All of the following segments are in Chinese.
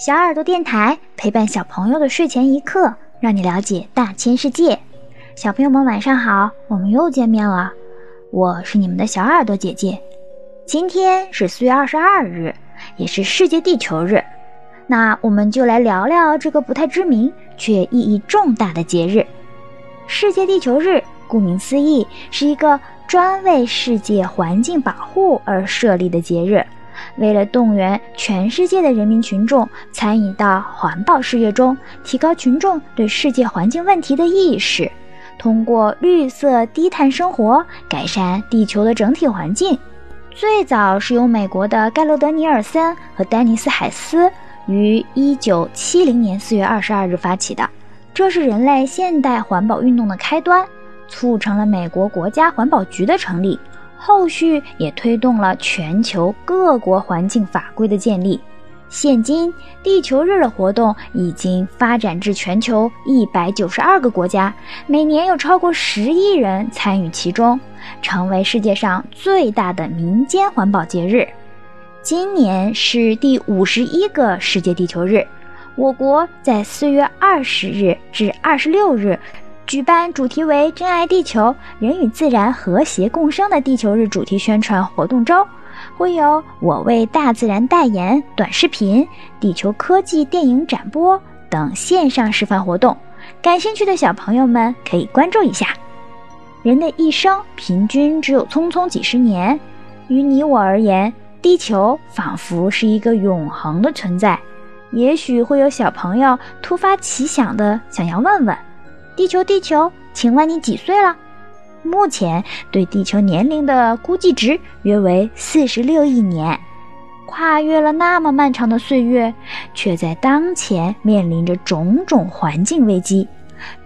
小耳朵电台陪伴小朋友的睡前一刻，让你了解大千世界。小朋友们晚上好，我们又见面了，我是你们的小耳朵姐姐。今天是四月二十二日，也是世界地球日。那我们就来聊聊这个不太知名却意义重大的节日——世界地球日。顾名思义，是一个专为世界环境保护而设立的节日。为了动员全世界的人民群众参与到环保事业中，提高群众对世界环境问题的意识，通过绿色低碳生活改善地球的整体环境，最早是由美国的盖洛德·尼尔森和丹尼斯·海斯于1970年4月22日发起的，这是人类现代环保运动的开端，促成了美国国家环保局的成立。后续也推动了全球各国环境法规的建立。现今，地球日的活动已经发展至全球一百九十二个国家，每年有超过十亿人参与其中，成为世界上最大的民间环保节日。今年是第五十一个世界地球日，我国在四月二十日至二十六日。举办主题为“珍爱地球，人与自然和谐共生”的地球日主题宣传活动周，会有“我为大自然代言”短视频、地球科技电影展播等线上示范活动。感兴趣的小朋友们可以关注一下。人的一生平均只有匆匆几十年，于你我而言，地球仿佛是一个永恒的存在。也许会有小朋友突发奇想的想要问问。地球，地球，请问你几岁了？目前对地球年龄的估计值约为四十六亿年。跨越了那么漫长的岁月，却在当前面临着种种环境危机：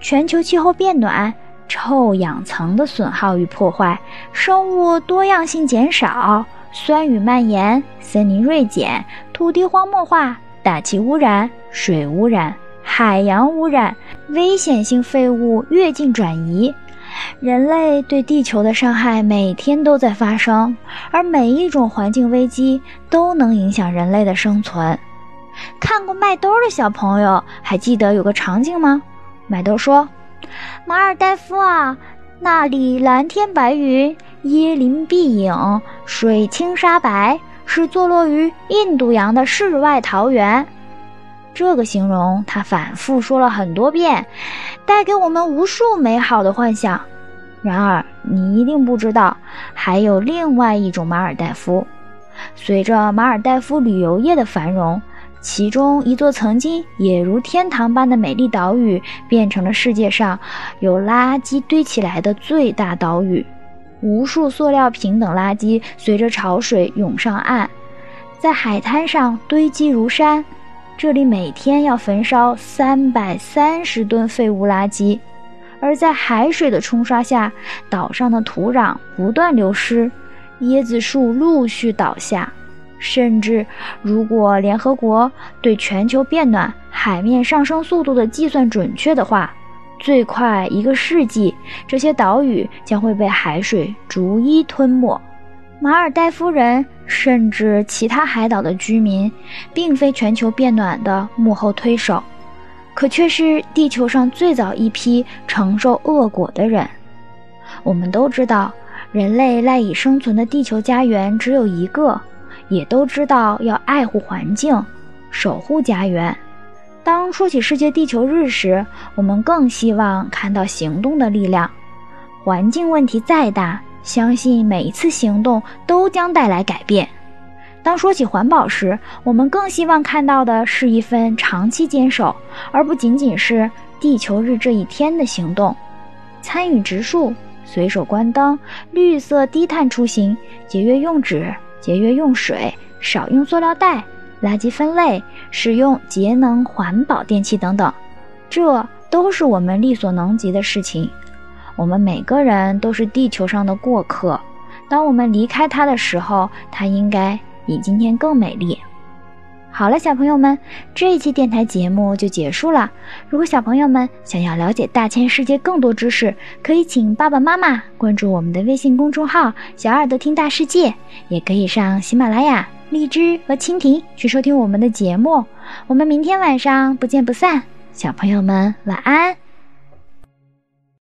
全球气候变暖、臭氧层的损耗与破坏、生物多样性减少、酸雨蔓延、森林锐减、土地荒漠化、大气污染、水污染。海洋污染、危险性废物越境转移，人类对地球的伤害每天都在发生，而每一种环境危机都能影响人类的生存。看过麦兜的小朋友还记得有个场景吗？麦兜说：“马尔代夫啊，那里蓝天白云、椰林碧影、水清沙白，是坐落于印度洋的世外桃源。”这个形容他反复说了很多遍，带给我们无数美好的幻想。然而，你一定不知道，还有另外一种马尔代夫。随着马尔代夫旅游业的繁荣，其中一座曾经也如天堂般的美丽岛屿，变成了世界上有垃圾堆起来的最大岛屿。无数塑料瓶等垃圾随着潮水涌上岸，在海滩上堆积如山。这里每天要焚烧三百三十吨废物垃圾，而在海水的冲刷下，岛上的土壤不断流失，椰子树陆续倒下，甚至如果联合国对全球变暖海面上升速度的计算准确的话，最快一个世纪，这些岛屿将会被海水逐一吞没。马尔代夫人甚至其他海岛的居民，并非全球变暖的幕后推手，可却是地球上最早一批承受恶果的人。我们都知道，人类赖以生存的地球家园只有一个，也都知道要爱护环境，守护家园。当说起世界地球日时，我们更希望看到行动的力量。环境问题再大，相信每一次行动都将带来改变。当说起环保时，我们更希望看到的是一份长期坚守，而不仅仅是地球日这一天的行动。参与植树、随手关灯、绿色低碳出行、节约用纸、节约用水、少用塑料袋、垃圾分类、使用节能环保电器等等，这都是我们力所能及的事情。我们每个人都是地球上的过客，当我们离开它的时候，它应该比今天更美丽。好了，小朋友们，这一期电台节目就结束了。如果小朋友们想要了解大千世界更多知识，可以请爸爸妈妈关注我们的微信公众号“小耳朵听大世界”，也可以上喜马拉雅。荔枝和蜻蜓去收听我们的节目。我们明天晚上不见不散，小朋友们晚安。